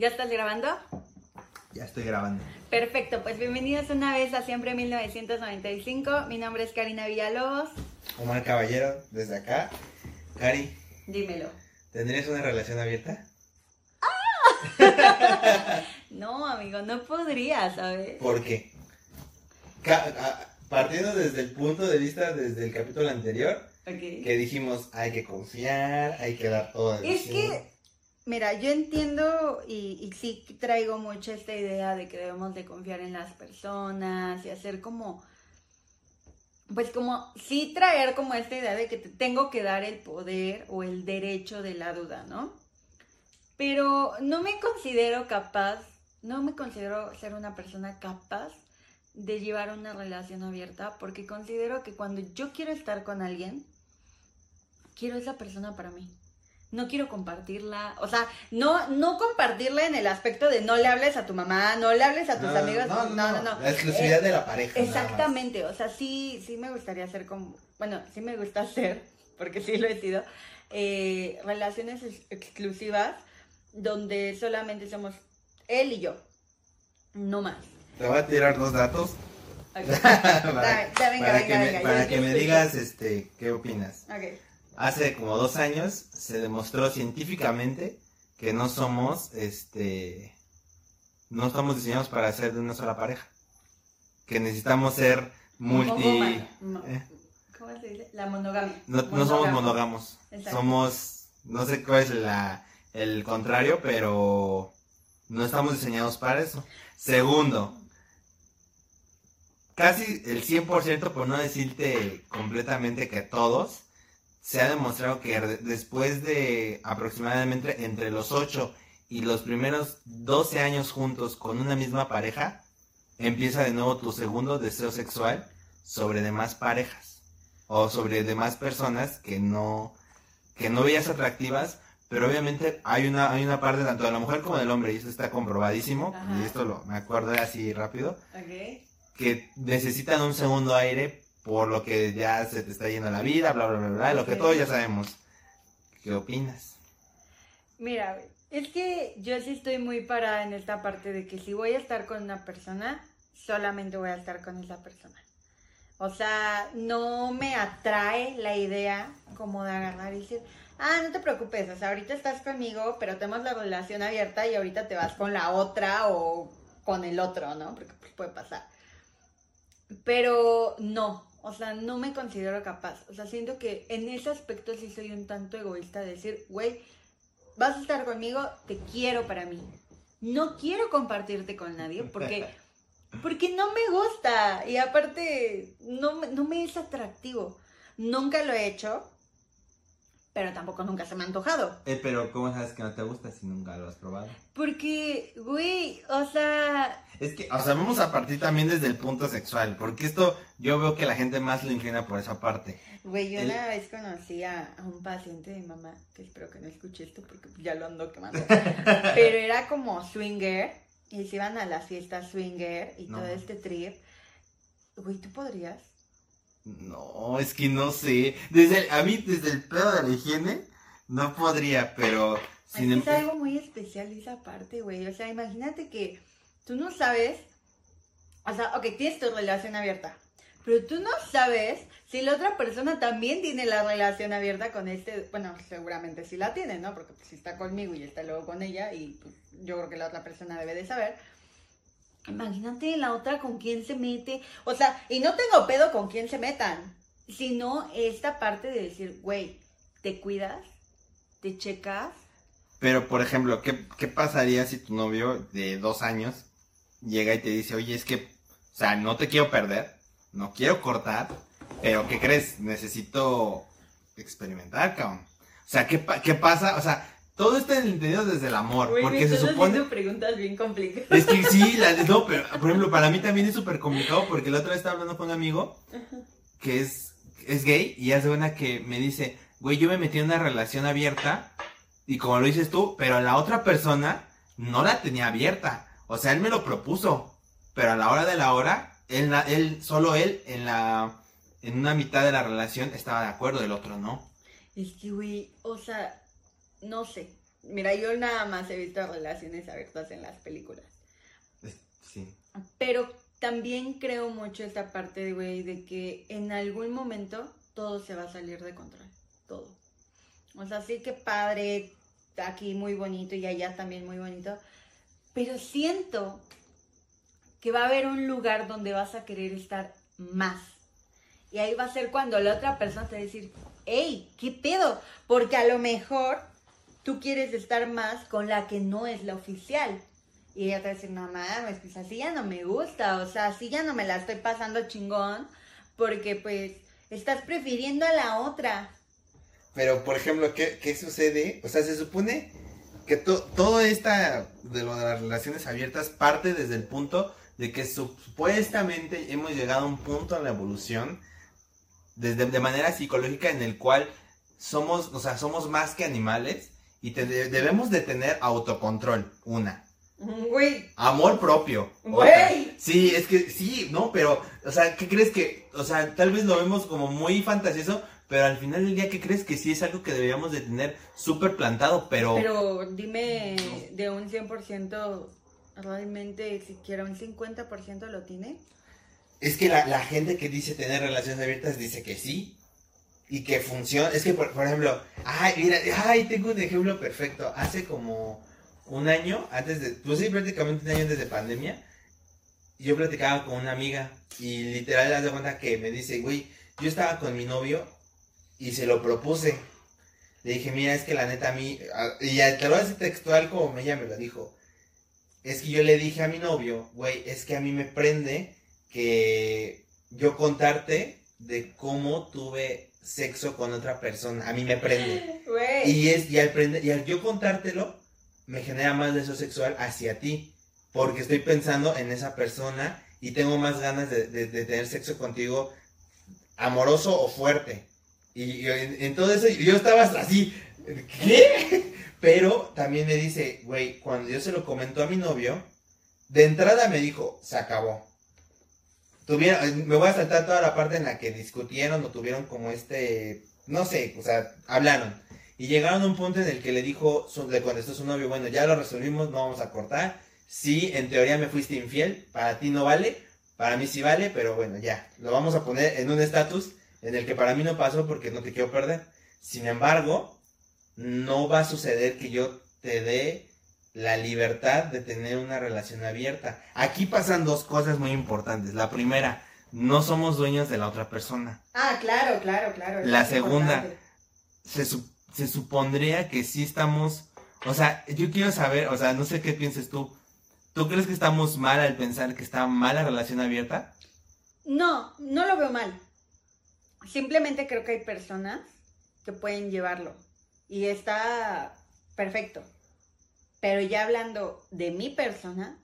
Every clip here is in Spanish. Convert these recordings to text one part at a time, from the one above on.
¿Ya estás grabando? Ya estoy grabando. Perfecto, pues bienvenidos una vez a Siempre 1995. Mi nombre es Karina Villalobos. Omar Caballero, desde acá. Cari, Dímelo. ¿tendrías una relación abierta? No, amigo, no podría, ¿sabes? ¿Por qué? Partiendo desde el punto de vista desde el capítulo anterior, que dijimos hay que confiar, hay que dar todo Es que, mira, yo entiendo y, sí traigo mucho esta idea de que debemos de confiar en las personas y hacer como, pues como, sí traer como esta idea de que te tengo que dar el poder o el derecho de la duda, ¿no? Pero no me considero capaz, no me considero ser una persona capaz de llevar una relación abierta porque considero que cuando yo quiero estar con alguien, quiero esa persona para mí. No quiero compartirla, o sea, no, no compartirla en el aspecto de no le hables a tu mamá, no le hables a tus No, amigos, no, no, no, La Eh, exclusividad de la pareja. Exactamente, o sea, sí, sí me gustaría hacer como, bueno, sí me gusta hacer, porque sí lo he sido, eh, relaciones ex- exclusivas donde solamente somos él y yo, no más. Te voy a tirar dos datos para, Da- da, venga, para venga, que, me, venga, para yo- que me digas este, qué opinas. Ok. Hace como dos años se demostró científicamente que no somos, este, no estamos diseñados para ser de una sola pareja. Que necesitamos ser multi... ¿eh? ¿Cómo se dice? La monogamia. No, no somos monógamos. Exacto. Somos, no sé cuál es la, el contrario, pero no estamos diseñados para eso. Segundo, casi el 100%, por no decirte completamente que todos, se ha demostrado que de- después de aproximadamente entre los 8 y los primeros 12 años juntos con una misma pareja, empieza de nuevo tu segundo deseo sexual sobre demás parejas o sobre demás personas que no que no veías atractivas, pero obviamente hay una hay una parte tanto de la mujer como del hombre y eso está comprobadísimo Ajá. y esto lo me acuerdo así rápido que necesitan un segundo aire por lo que ya se te está yendo la vida, bla, bla, bla, bla, lo que todos ya sabemos. ¿Qué opinas? Mira, es que yo sí estoy muy parada en esta parte de que si voy a estar con una persona, solamente voy a estar con esa persona. O sea, no me atrae la idea como de agarrar y decir, ah, no te preocupes, o sea, ahorita estás conmigo, pero tenemos la relación abierta y ahorita te vas con la otra o con el otro, ¿no? Porque pues, puede pasar. Pero no, o sea, no me considero capaz. O sea, siento que en ese aspecto sí soy un tanto egoísta de decir, güey, vas a estar conmigo, te quiero para mí. No quiero compartirte con nadie porque, porque no me gusta y aparte no, no me es atractivo. Nunca lo he hecho, pero tampoco nunca se me ha antojado. Eh, pero ¿cómo sabes que no te gusta si nunca lo has probado? Porque, güey, o sea, Es que, o sea, vamos a partir también desde el punto sexual, porque esto yo veo que la gente más lo inclina por esa parte. güey, yo El- una vez conocí a, a un paciente de mi mamá, que espero que no escuche esto porque ya lo ando quemando, pero era como swinger y se iban a las fiestas swinger y No. todo este trip. Güey, ¿tú podrías? No, es que no sé. Desde el- a mí, desde el pedo de la higiene, no podría, pero... Sin es em- es algo muy especial esa parte, güey. O sea, imagínate que tú no sabes, o sea, ok, tienes tu relación abierta, pero tú no sabes si la otra persona también tiene la relación abierta con este, bueno, seguramente sí la tiene, ¿no? Porque pues, si está conmigo y está luego con ella y pues, yo creo que la otra persona debe de saber. Imagínate la otra con quién se mete, o sea, y no tengo pedo con quién se metan, sino esta parte de decir, güey, te cuidas, te checas, Pero, por ejemplo, ¿qué, ¿qué pasaría si tu novio de dos años llega y te dice, oye, es que, o sea, no te quiero perder, no quiero cortar, pero ¿qué crees? Necesito experimentar, cabrón. O sea, ¿qué, qué pasa? O sea, todo está entendido desde el amor, porque se supone... preguntas bien complicadas. Es que sí, la, no, pero por ejemplo, para mí también es súper complicado porque la otra vez estaba hablando con un amigo que es, es gay y hace una que me dice, güey, yo me metí en una relación abierta y como lo dices tú, pero la otra persona no la tenía abierta. O sea, él me lo propuso, pero a la hora de la hora, él, él solo él en la en una mitad de la relación estaba de acuerdo, el otro no. Es que, güey, o sea, no sé. Mira, yo nada más he visto relaciones abiertas en las películas. Sí. Pero también creo mucho esta parte, güey, de que en algún momento todo se va a salir de control. Todo. O sea, sí que padre, aquí muy bonito y allá también muy bonito. Pero siento que va a haber un lugar donde vas a querer estar más. Y ahí va a ser cuando la otra persona te va a decir, hey, ¿qué pedo? Porque a lo mejor tú quieres estar más con la que no es la oficial. Y ella te va a decir, no mames, pues así ya no me gusta, o sea, así ya no me la estoy pasando chingón, porque pues estás prefiriendo a la otra. Pero, por ejemplo, ¿qué, qué sucede? O sea, se supone que todo esta de, lo de las relaciones abiertas parte desde el punto de que supuestamente hemos llegado a un punto en la evolución desde, de manera psicológica en el cual somos, o sea, somos más que animales y debemos de tener autocontrol, una. Güey. Amor propio. Güey. Sí, es que sí, no, pero, o sea, ¿qué crees que, o sea, tal vez lo vemos como muy fantasioso, pero al final del día, ¿qué crees que sí es algo que deberíamos de tener súper plantado, pero... Pero dime de un 100%, realmente siquiera un 50% lo tiene. Es que la, la gente que dice tener relaciones abiertas dice que sí, y que funciona. Es que, por, ejemplo, ay, mira, ay, tengo un ejemplo perfecto. Hace como un año, antes de, pues sí, prácticamente un año antes de pandemia, yo platicaba con una amiga y literal le das cuenta que me dice, güey, yo estaba con mi novio y se lo propuse. Le dije, mira, es que la neta a mí, y te lo hace textual como ella me lo dijo. Es que yo le dije a mi novio, güey, es que a mí me prende que yo contarte de cómo tuve sexo con otra persona. A mí me prende. Y es, y al, prende, y al yo contártelo, me genera más deseo sexual hacia ti. Porque estoy pensando en esa persona y tengo más ganas de, tener sexo contigo amoroso o fuerte. Y, entonces yo estaba así, ¿qué? Pero también me dice, güey, cuando yo se lo comentó a mi novio, de entrada me dijo, se acabó. Tuvieron, me voy a saltar toda la parte en la que discutieron o tuvieron como este, no sé, o sea, hablaron. Y llegaron a un punto en el que le dijo, le contestó su novio, bueno, ya lo resolvimos, no vamos a cortar. Sí, en teoría me fuiste infiel, para ti no vale, para mí sí vale, pero bueno, ya, lo vamos a poner en un estatus en el que para mí no pasó porque no te quiero perder. Sin embargo, no va a suceder que yo te dé la libertad de tener una relación abierta. Aquí pasan dos cosas muy importantes. La primera, no somos dueños de la otra persona. Ah, claro, claro, claro. La segunda, se, se supondría que sí estamos, o sea, yo quiero saber, o sea, no sé qué pienses tú. ¿Tú crees que estamos mal al pensar que está mal la relación abierta? No, no lo veo mal. Simplemente creo que hay personas que pueden llevarlo y está perfecto. Pero ya hablando de mi persona,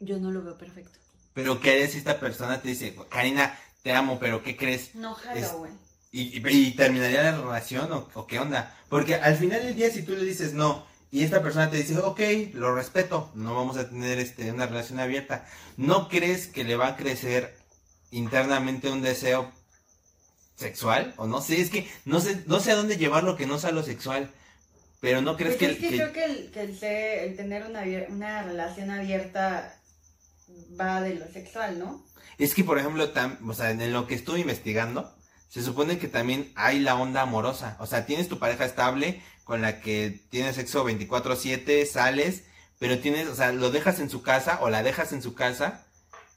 yo no lo veo perfecto. Pero ¿qué si esta persona te dice, Karina, te amo, pero ¿qué crees? No jalo, güey. Y, terminaría la relación o, qué onda? Porque al final del día si tú le dices no y esta persona te dice, ok, lo respeto, no vamos a tener este, una relación abierta, ¿no crees que le va a crecer internamente un deseo sexual? O no sé, es que no sé, no sé a dónde llevarlo que no sea lo sexual. Pero no crees pues que, es que, creo que el, que el, tener una, una relación abierta va de lo sexual, ¿no? Es que, por ejemplo, o sea, en lo que estuve investigando, se supone que también hay la onda amorosa. O sea, tienes tu pareja estable con la que tienes sexo 24/7, sales, pero tienes, o sea, lo dejas en su casa o la dejas en su casa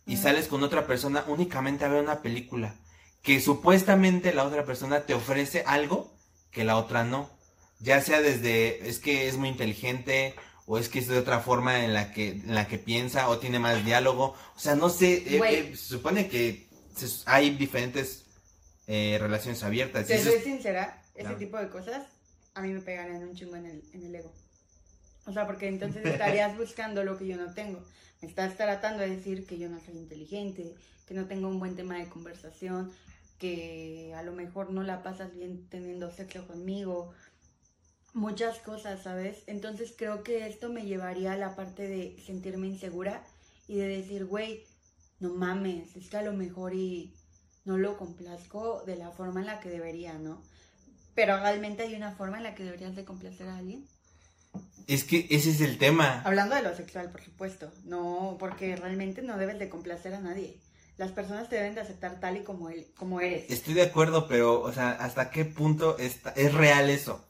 y sales con otra persona únicamente a ver una película. Que supuestamente la otra persona te ofrece algo que la otra no. Ya sea desde, es que es muy inteligente o es que es de otra forma en la que, en la que piensa o tiene más diálogo. O sea, no sé, eh, eh, se supone que hay diferentes eh, relaciones abiertas. Te soy sincera, ese tipo de cosas a mí me pegarían un chingo en el, en el ego. O sea, porque entonces estarías buscando lo que yo no tengo. Me estás tratando de decir que yo no soy inteligente, que no tengo un buen tema de conversación, que a lo mejor no la pasas bien teniendo sexo conmigo. Muchas cosas, ¿sabes? Entonces creo que esto me llevaría a la parte de sentirme insegura y de decir, güey, no mames, es que a lo mejor y no lo complazco de la forma en la que debería, ¿no? Pero realmente hay una forma en la que deberías de complacer a alguien. Es que ese es el tema. Hablando de lo sexual, por supuesto. No, porque realmente no debes de complacer a nadie. Las personas te deben de aceptar tal y como, él, como eres. Estoy de acuerdo, pero, o sea, ¿hasta qué punto está, es real eso?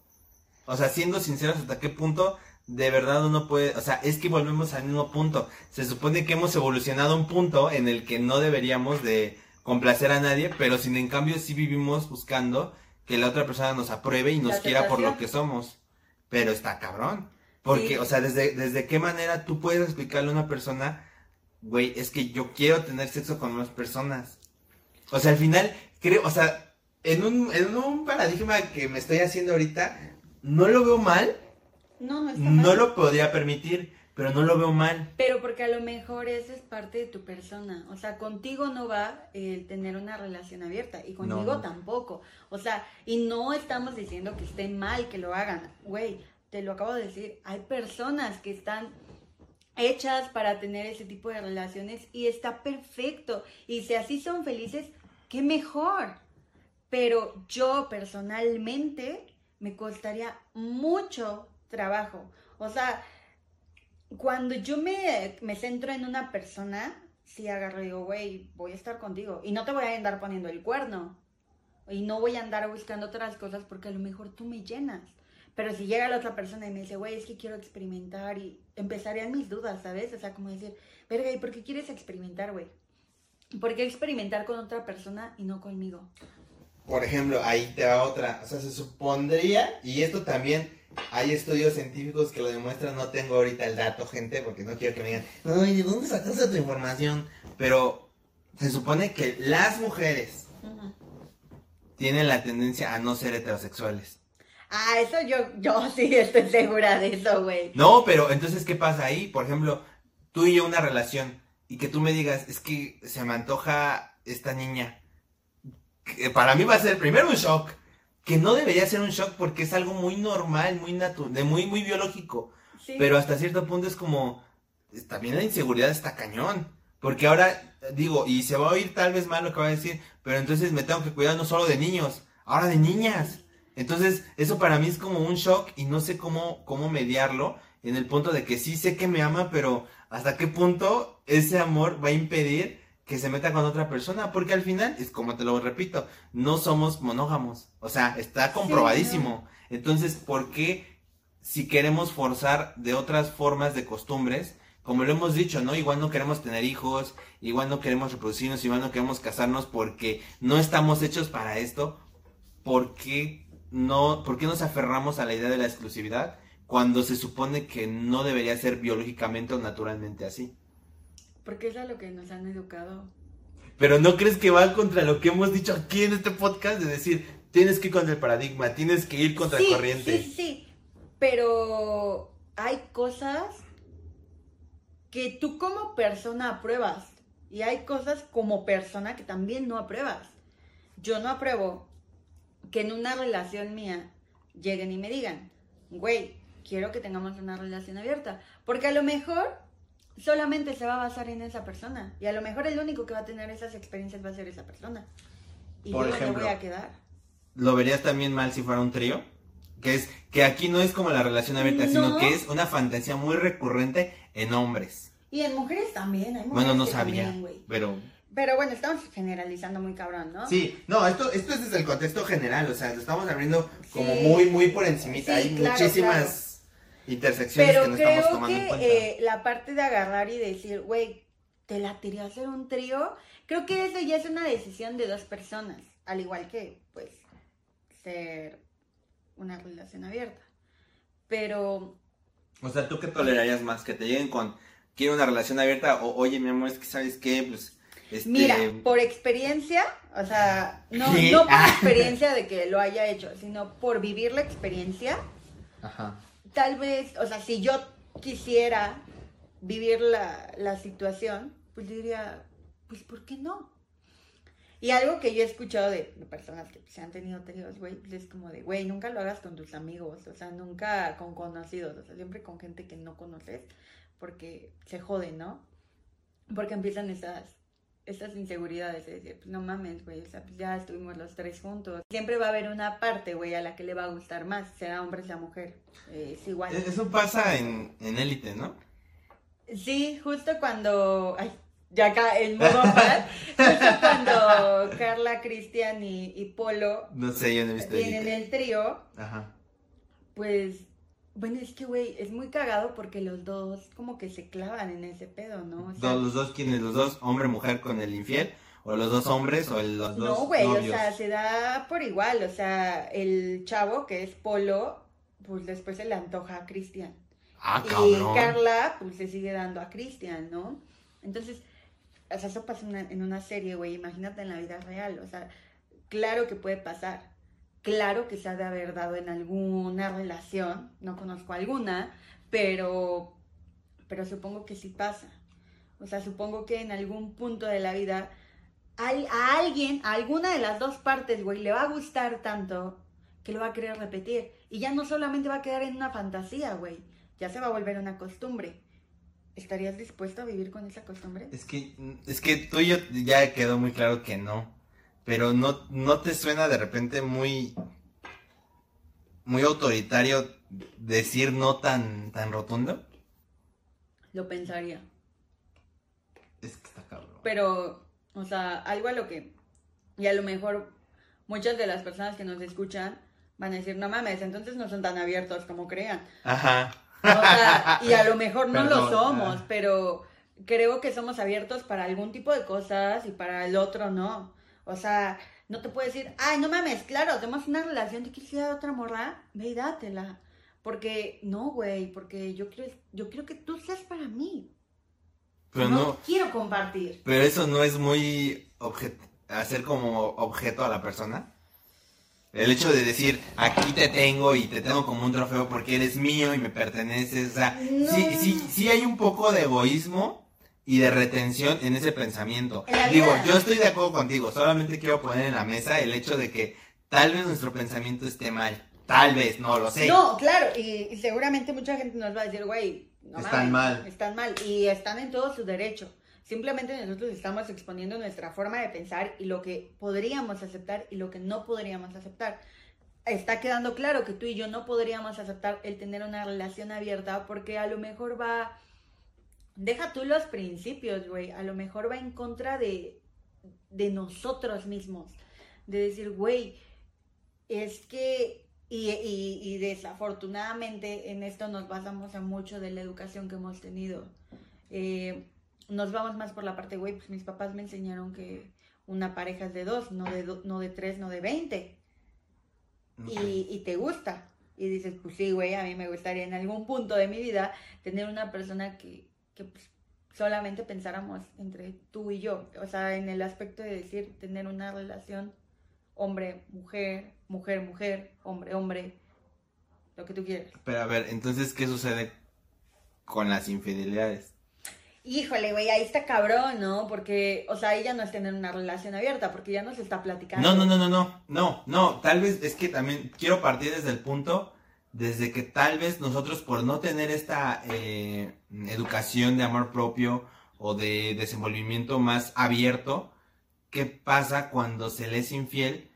O sea, siendo sinceros, ¿hasta qué punto de verdad uno puede, o sea, es que volvemos al mismo punto. Se supone que hemos evolucionado a un punto en el que no deberíamos de complacer a nadie, pero sin en cambio sí vivimos buscando que la otra persona nos apruebe y nos quiera por lo que somos. Pero está cabrón. Porque, Sí. o sea, desde, desde qué manera tú puedes explicarle a una persona, güey, es que yo quiero tener sexo con más personas. O sea, al final, creo, o sea, en un, en un paradigma que me estoy haciendo ahorita, no lo veo mal, No, no está no mal. lo podría permitir, pero no lo veo mal. Pero porque a lo mejor esa es parte de tu persona. O sea, contigo no va el tener una relación abierta y conmigo No. tampoco. O sea, y no estamos diciendo que esté mal que lo hagan. Güey, te lo acabo de decir. Hay personas que están hechas para tener ese tipo de relaciones y está perfecto. Y si así son felices, qué mejor. Pero yo personalmente me costaría mucho trabajo. O sea, cuando yo me, me centro en una persona, sí agarro y digo, güey, voy a estar contigo. Y no te voy a andar poniendo el cuerno. Y no voy a andar buscando otras cosas porque a lo mejor tú me llenas. Pero si llega la otra persona y me dice, güey, es que quiero experimentar y empezarían mis dudas, ¿sabes? O sea, como decir, verga, ¿y por qué quieres experimentar, güey? ¿Por qué experimentar con otra persona y no conmigo? Por ejemplo, ahí te va otra. O sea, se supondría, y esto también hay estudios científicos que lo demuestran. No tengo ahorita el dato, gente, porque no quiero que me digan, ay, ¿de dónde sacaste tu información? Pero se supone que las mujeres tienen la tendencia a no ser heterosexuales. Ah, eso yo, yo sí estoy segura de eso, güey. No, pero entonces, ¿qué pasa ahí? Por ejemplo, tú y yo una relación y que tú me digas, es que se me antoja esta niña. Que para mí va a ser primero un shock, que no debería ser un shock porque es algo muy normal, muy natural, muy, muy biológico. Sí. Pero hasta cierto punto es como, también la inseguridad está cañón. Porque ahora, digo, y se va a oír tal vez mal lo que va a decir, pero entonces me tengo que cuidar no solo de niños, ahora de niñas. Entonces, eso para mí es como un shock y no sé cómo, cómo mediarlo en el punto de que sí sé que me ama, pero hasta qué punto ese amor va a impedir que se meta con otra persona, porque al final, es como te lo repito, no somos monógamos, o sea, está comprobadísimo. Entonces, ¿por qué si queremos forzar de otras formas de costumbres, como lo hemos dicho, ¿no? Igual no queremos tener hijos, igual no queremos reproducirnos, igual no queremos casarnos porque no estamos hechos para esto, ¿por qué no, por qué nos aferramos a la idea de la exclusividad cuando se supone que no debería ser biológicamente o naturalmente así? Porque es a lo que nos han educado. Pero ¿no crees que va contra lo que hemos dicho aquí en este podcast de decir, tienes que ir contra el paradigma, tienes que ir contra sí, el corriente? Sí, sí, sí. Pero hay cosas que tú como persona apruebas. Y hay cosas como persona que también no apruebas. Yo no apruebo que en una relación mía lleguen y me digan, güey, quiero que tengamos una relación abierta. Porque a lo mejor solamente se va a basar en esa persona. Y a lo mejor el único que va a tener esas experiencias va a ser esa persona. Y Por yo me ejemplo, voy a quedar. ¿Lo verías también mal si fuera un trío? Que es que aquí no es como la relación abierta, sino No. que es una fantasía muy recurrente en hombres. Y en mujeres también. Hay mujeres Bueno, no que sabía, también, pero Pero bueno, estamos generalizando muy cabrón, ¿no? sí, no, esto esto es desde el contexto general, o sea, lo estamos abriendo como Sí. muy muy por encimita, Sí, hay claro, muchísimas intersecciones Pero que no estamos creo tomando en que cuenta. eh, la parte de agarrar y decir, güey, te la tiré a hacer un trío, creo que eso ya es una decisión de dos personas. Al igual que, pues, ser una relación abierta. Pero O sea, ¿tú qué tolerarías más? Que te lleguen con quiero una relación abierta o oye, mi amor, es que sabes qué, pues este Mira, por experiencia, o sea, no, no por experiencia de que lo haya hecho, sino por vivir la experiencia, Ajá. Tal vez, o sea, si yo quisiera vivir la, la situación, pues diría, pues ¿por qué no? Y algo que yo he escuchado de, personas que se han tenido tríos, güey, pues es como de, güey, nunca lo hagas con tus amigos, o sea, nunca con conocidos, o sea, siempre con gente que no conoces, porque se jode, ¿no? Porque empiezan esas estas inseguridades, de decir, pues no mames, güey, o sea, pues ya estuvimos los tres juntos. Siempre va a haber una parte, güey, a la que le va a gustar más, sea hombre, sea mujer, eh, es igual. Eso pasa en, en élite, ¿no? Sí, justo cuando, ay, ya acá en modo paz, justo cuando Carla, Cristian y, y Polo No sé, yo no he visto tienen élite. el trío, Ajá. pues, bueno, es que, güey, es muy cagado porque los dos como que se clavan en ese pedo, ¿no? O sea, Dos- los dos, ¿quiénes? ¿Los dos hombre, mujer con el infiel? ¿O los dos hombres o el- los dos No, güey, o sea, se da por igual. O sea, el chavo que es Polo, pues después se le antoja a Cristian. Ah, y cabrón. Carla, pues se sigue dando a Cristian, ¿no? Entonces, o sea, eso pasa una- en una serie, güey. Imagínate en la vida real. O sea, claro que puede pasar. Claro que se ha de haber dado en alguna relación. No conozco alguna, pero, pero supongo que sí pasa. O sea, supongo que en algún punto de la vida al- a alguien, a alguna de las dos partes, güey, le va a gustar tanto que lo va a querer repetir. Y ya no solamente va a quedar en una fantasía, güey. Ya se va a volver una costumbre. ¿Estarías dispuesto a vivir con esa costumbre? Es que, es que tú y yo ya quedó muy claro que no. Pero no, no te suena de repente muy, muy autoritario decir no tan, tan rotundo. Lo pensaría. Es que está cabrón. Pero, o sea, algo a lo que, y a lo mejor muchas de las personas que nos escuchan van a decir, no mames, entonces no son tan abiertos como crean. Ajá. O sea, y a lo mejor no lo somos, ah. pero creo que somos abiertos para algún tipo de cosas y para el otro no. O sea, no te puedo decir, ay, no mames, claro, tenemos una relación, te quieres ir a otra morra, ve y dátela. Porque, no, güey, porque yo quiero, yo quiero que tú seas para mí. Pero no, no, quiero compartir. pero eso no es muy hacer como objeto a la persona. El hecho de decir, aquí te tengo y te tengo como un trofeo porque eres mío y me perteneces. O sea, No. sí, sí, sí hay un poco de egoísmo y de retención en ese pensamiento. En Digo, yo estoy de acuerdo contigo, solamente quiero poner en la mesa el hecho de que tal vez nuestro pensamiento esté mal. Tal vez, no lo sé. No, claro, y, y seguramente mucha gente nos va a decir, güey, no Están mames, mal. Están mal y están en todo su derecho. Simplemente nosotros estamos exponiendo nuestra forma de pensar y lo que podríamos aceptar y lo que no podríamos aceptar. Está quedando claro que tú y yo no podríamos aceptar el tener una relación abierta porque a lo mejor va... Deja tú los principios, güey. A lo mejor va en contra de, de nosotros mismos. De decir, güey, es que... Y, y, y desafortunadamente en esto nos basamos en mucho de la educación que hemos tenido. Eh, nos vamos más por la parte, güey, pues mis papás me enseñaron que una pareja es de dos, no de, do- no de tres, no de veinte. Y, y te gusta. Y dices, pues sí, güey, a mí me gustaría en algún punto de mi vida tener una persona que, que pues, solamente pensáramos entre tú y yo. O sea, en el aspecto de decir, tener una relación hombre-mujer, mujer-mujer, hombre-hombre, lo que tú quieras. Pero a ver, entonces, ¿qué sucede con las infidelidades? Híjole, güey, ahí está cabrón, ¿no? Porque, o sea, ella no es tener una relación abierta, porque ya no se está platicando. No, no, no, no, no, no, no, tal vez es que también quiero partir desde el punto, desde que tal vez nosotros por no tener esta eh, educación de amor propio o de desenvolvimiento más abierto, ¿qué pasa cuando se le es infiel?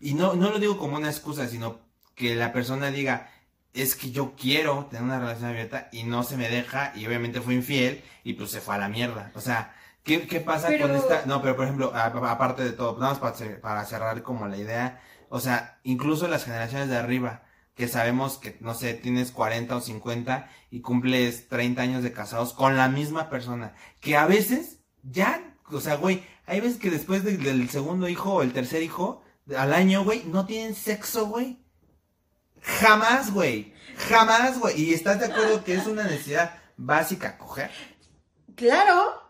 Y no, no lo digo como una excusa, sino que la persona diga, es que yo quiero tener una relación abierta y no se me deja y obviamente fue infiel y pues se fue a la mierda. O sea, ¿qué, qué pasa Pero- con esta? No, pero por ejemplo, aparte de todo, nada más para cerrar como la idea, o sea, incluso las generaciones de arriba, que sabemos que, no sé, tienes 40 o 50 y cumples 30 años de casados con la misma persona, que a veces ya, o sea, güey, hay veces que después de- del segundo hijo o el tercer hijo, al año, güey, no tienen sexo, güey. Jamás, güey. Jamás, güey. ¿Y estás de acuerdo que es una necesidad básica coger? Claro.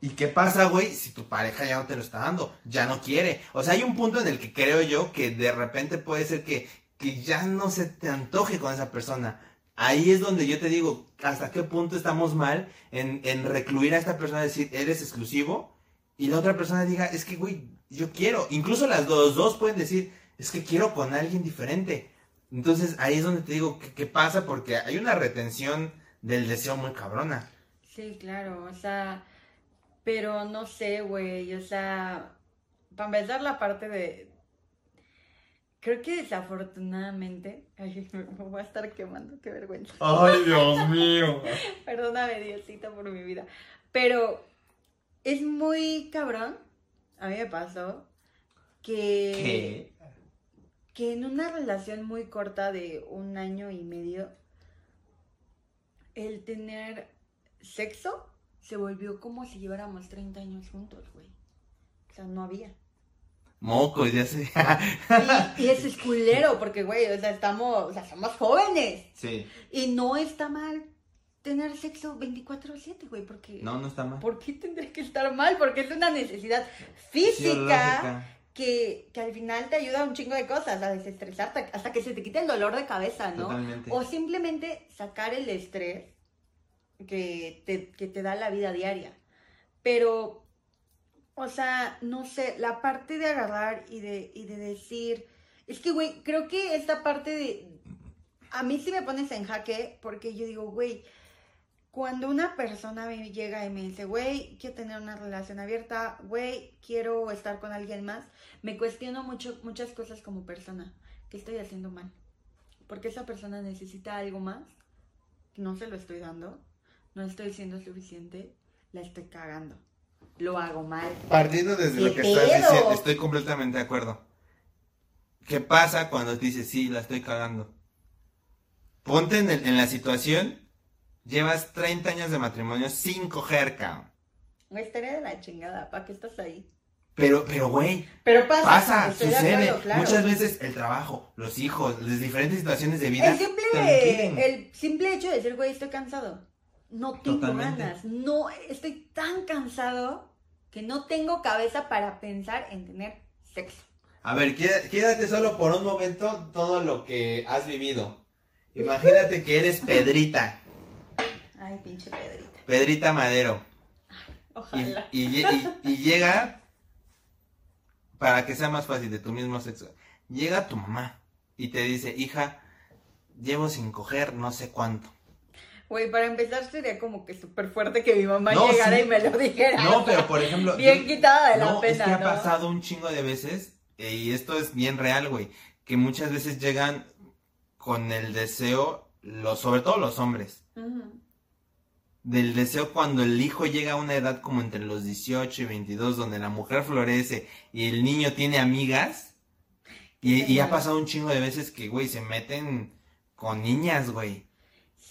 ¿Y qué pasa, güey, si tu pareja ya no te lo está dando? Ya no quiere. O sea, hay un punto en el que creo yo que de repente puede ser que, que ya no se te antoje con esa persona. Ahí es donde yo te digo, hasta qué punto estamos mal en, en recluir a esta persona, decir, eres exclusivo, y la otra persona diga, es que, güey, yo quiero. Incluso las dos, dos pueden decir, es que quiero con alguien diferente. Entonces ahí es donde te digo, ¿qué, qué pasa? Porque hay una retención del deseo muy cabrona. Sí, claro, o sea, Pero no sé, güey, o sea, para empezar la parte de... Creo que desafortunadamente... Ay, me voy a estar quemando, qué vergüenza. Ay, Dios mío. Perdóname, Diosito, por mi vida. Pero es muy cabrón. A mí me pasó que... ¿Qué? que en una relación muy corta de un año y medio, el tener sexo se volvió como si lleváramos 30 años juntos, güey. O sea, no había. Mocos, ya sé. Y, y eso es culero, porque, güey, o sea, estamos, o sea, somos jóvenes. sí. Y no está mal tener sexo 24/7, güey, porque... No, no está mal. ¿Por qué tendría que estar mal? Porque es una necesidad física que, que al final te ayuda a un chingo de cosas, a desestresarte, hasta que se te quite el dolor de cabeza, ¿no? Totalmente. O simplemente sacar el estrés que te, que te da la vida diaria. Pero, o sea, no sé, la parte de agarrar y de, y de decir, es que, güey, creo que esta parte de... A mí sí me pones en jaque porque yo digo, güey, cuando una persona me llega y me dice, güey, quiero tener una relación abierta, güey, quiero estar con alguien más, me cuestiono mucho, muchas cosas como persona. ¿Qué estoy haciendo mal? Porque esa persona necesita algo más, no se lo estoy dando, no estoy siendo suficiente, la estoy cagando, lo hago mal. Partiendo desde lo ¿Qué que estás pedo? diciendo, estoy completamente de acuerdo. ¿Qué pasa cuando te dices, sí, la estoy cagando? Ponte en, el- en la situación, llevas 30 años de matrimonio sin coger, cabrón. Güey, estaría de la chingada, ¿para qué estás ahí? Pero, pero, güey, Pero pasa, pasa, sucede. acuerdo, claro. Muchas veces el trabajo, los hijos, las diferentes situaciones de vida. El simple, el simple hecho de decir, güey, estoy cansado. No tengo Totalmente. ganas. No, estoy tan cansado que no tengo cabeza para pensar en tener sexo. A ver, qué- quédate solo por un momento todo lo que has vivido. Imagínate que eres Pedrita, Ay, pinche Pedrita. Pedrita Madero. Ojalá. y- y llega, para que sea más fácil de tu mismo sexo, llega tu mamá y te dice, hija, llevo sin coger no sé cuánto. Güey, para empezar sería como que súper fuerte que mi mamá No, llegara sí. y me lo dijera. No, pero por ejemplo... Bien yo- quitada de la no, es pena, que ha pasado un chingo de veces, eh, y esto es bien real, güey, que muchas veces llegan con el deseo, los, sobre todo los hombres, del deseo cuando el hijo llega a una edad como entre los 18 y 22, donde la mujer florece y el niño tiene amigas. Y, y ha pasado un chingo de veces que, güey, se meten con niñas, güey.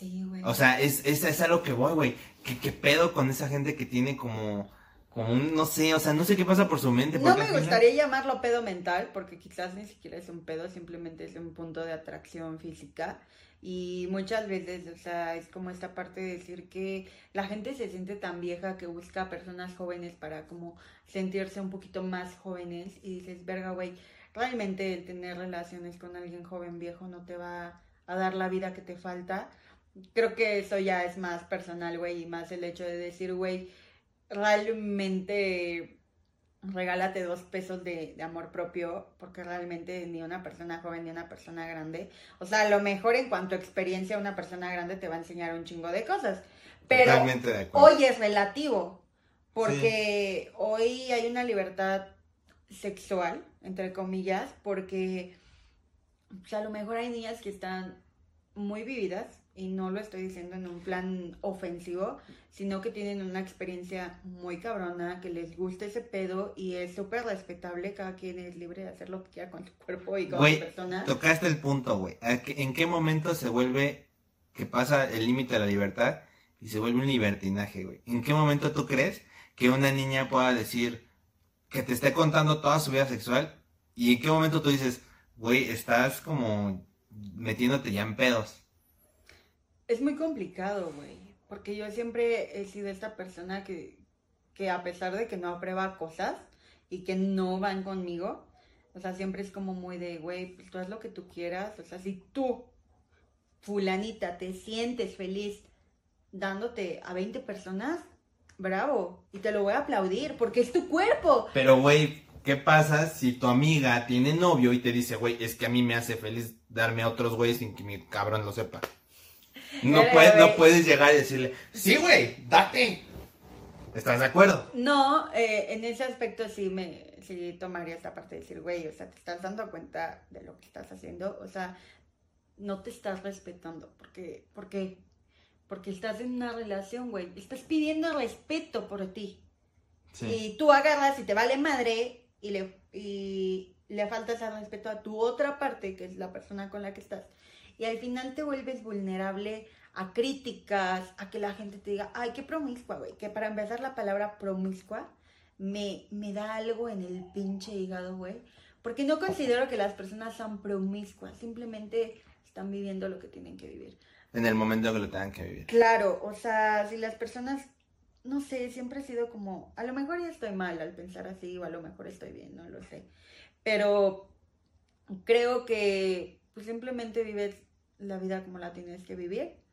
Sí, güey. O sea, es, es, es a lo que voy, güey. ¿Qué, ¿Qué pedo con esa gente que tiene como, como un, no sé, o sea, no sé qué pasa por su mente. No me gustaría llamarlo pedo mental, porque quizás ni siquiera es un pedo, simplemente es un punto de atracción física. Y muchas veces, o sea, es como esta parte de decir que la gente se siente tan vieja que busca personas jóvenes para como sentirse un poquito más jóvenes. Y dices, verga, güey, realmente el tener relaciones con alguien joven, viejo, no te va a dar la vida que te falta. Creo que eso ya es más personal, güey, y más el hecho de decir, güey, realmente regálate dos pesos de, de amor propio, porque realmente ni una persona joven ni una persona grande, o sea, a lo mejor en cuanto a experiencia, una persona grande te va a enseñar un chingo de cosas, pero de hoy es relativo, porque hoy hay una libertad sexual, entre comillas, porque o sea, a lo mejor hay niñas que están muy vividas, y no lo estoy diciendo en un plan ofensivo, sino que tienen una experiencia muy cabrona, que les gusta ese pedo y es súper respetable, cada quien es libre de hacer lo que quiera con su cuerpo y con su persona. Tocaste el punto, güey. ¿A qué- ¿En qué momento se vuelve que pasa el límite de la libertad y se vuelve un libertinaje, güey? ¿En qué momento tú crees que una niña pueda decir que te esté contando toda su vida sexual y en qué momento tú dices, güey, estás como metiéndote ya en pedos? Es muy complicado, güey, porque yo siempre he sido esta persona que, que a pesar de que no aprueba cosas y que no van conmigo, o sea, siempre es como muy de, güey, pues tú haz lo que tú quieras, o sea, si tú, fulanita, te sientes feliz dándote a 20 personas, bravo, y te lo voy a aplaudir, porque es tu cuerpo. Pero, güey, ¿qué pasa si tu amiga tiene novio y te dice, güey, es que a mí me hace feliz darme a otros güeyes sin que mi cabrón lo sepa? No puedes, no puedes llegar y decirle, sí, güey, date. ¿Estás de acuerdo? No, eh, en ese aspecto sí me sí tomaría esta parte de decir, güey, o sea, te estás dando cuenta de lo que estás haciendo, o sea, no te estás respetando, porque, porque, porque estás en una relación, güey, estás pidiendo respeto por ti. Y tú agarras y te vale madre y le, y le faltas al respeto a tu otra parte, que es la persona con la que estás. Y al final te vuelves vulnerable a críticas, a que la gente te diga, ay, qué promiscua, güey. Que para empezar la palabra promiscua me, me da algo en el pinche hígado, güey. Porque no considero que las personas sean promiscuas, simplemente están viviendo lo que tienen que vivir. En el momento que lo tengan que vivir. Claro, o sea, si las personas, no sé, siempre he sido como, a lo mejor ya estoy mal al pensar así, o a lo mejor estoy bien, no lo sé. Pero creo que pues simplemente vives la vida como la tienes que vivir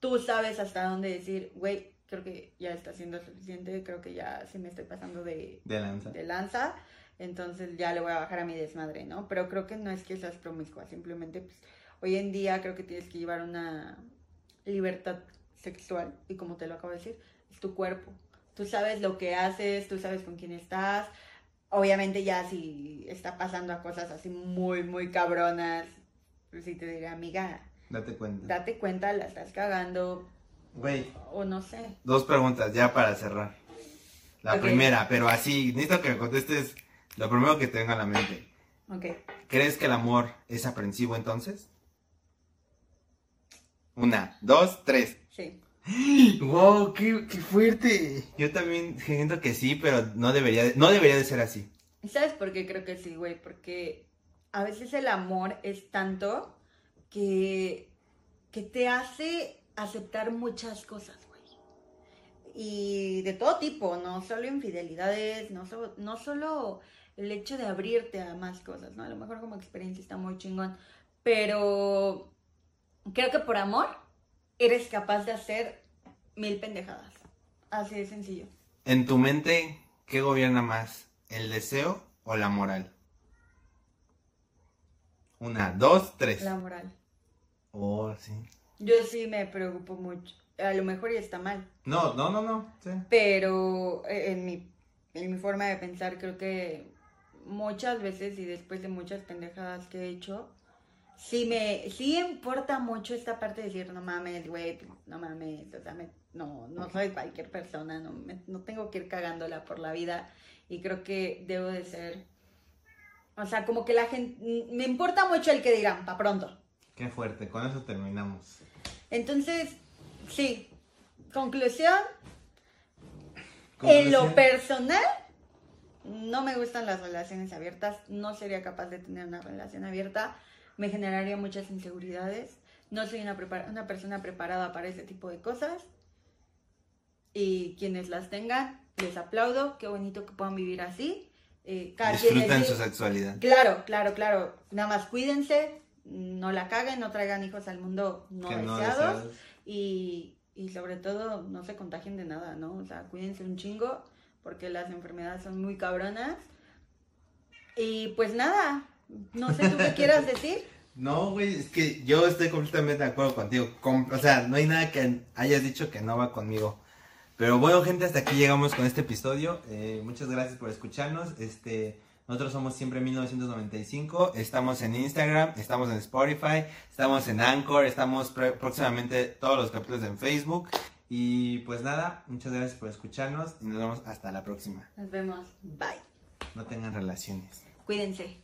tú sabes hasta dónde decir, güey, creo que ya está siendo suficiente, creo que ya sí me estoy pasando de, de, lanza. entonces ya le voy a bajar a mi desmadre, ¿no? Pero creo que no es que seas promiscua, simplemente pues hoy en día creo que tienes que llevar una libertad sexual y como te lo acabo de decir, es tu cuerpo. Tú sabes lo que haces, tú sabes con quién estás. Obviamente ya si está pasando a cosas así muy, muy cabronas, sí te diré, amiga, Date cuenta. Date cuenta, la estás cagando. Güey. O no sé. Dos preguntas ya para cerrar. La primera, pero así, necesito que me contestes lo primero que te venga a la mente. Ok. ¿Crees que el amor es aprensivo entonces? Una, dos, tres. Sí. ¡Wow! Qué, fuerte! Yo también siento que sí, pero no debería, de, no debería de ser así. ¿Sabes por qué creo que sí, güey? Porque a veces el amor es tanto que, que te hace aceptar muchas cosas, güey. Y de todo tipo, no solo infidelidades, no, no solo el hecho de abrirte a más cosas, ¿no? A lo mejor como experiencia está muy chingón, pero creo que por amor eres capaz de hacer mil pendejadas. Así de sencillo. En tu mente, ¿qué gobierna más? ¿El deseo o la moral? Una, dos, tres. La moral. Oh, sí. Yo sí me preocupo mucho. A lo mejor ya está mal. No, no, no, no. Pero eh, en mi, en mi forma de pensar, creo que muchas veces y después de muchas pendejadas que he hecho, sí me, sí importa mucho esta parte de decir, no mames, güey, no mames, o sea, no, no soy cualquier persona, no, no tengo que ir cagándola por la vida y creo que debo de ser o sea, como que la gente. Me importa mucho el que dirán, pa' pronto. Qué fuerte, con eso terminamos. Entonces, sí. Conclusión. En lo personal, no me gustan las relaciones abiertas. No sería capaz de tener una relación abierta. Me generaría muchas inseguridades. No soy una, una persona preparada para ese tipo de cosas. Y quienes las tengan, les aplaudo. Qué bonito que puedan vivir así. Eh, Disfruten su sexualidad. Claro, claro, claro. Nada más cuídense, no la caguen, no traigan hijos al mundo no, deseados, Y, y, sobre todo no se contagien de nada, ¿no? O sea, cuídense un chingo porque las enfermedades son muy cabronas. Y pues nada, no sé tú qué quieras decir. No, güey, es que yo estoy completamente de acuerdo contigo. o sea, no hay nada que hayas dicho que no va conmigo. Pero bueno, gente, hasta aquí llegamos con este episodio. Eh, muchas gracias por escucharnos. Este, nosotros somos siempre 1995. Estamos en Instagram, estamos en Spotify, estamos en Anchor, estamos próximamente todos los capítulos en Facebook. Y pues nada, muchas gracias por escucharnos y nos vemos hasta la próxima. Nos vemos. Bye. No tengan relaciones. Cuídense.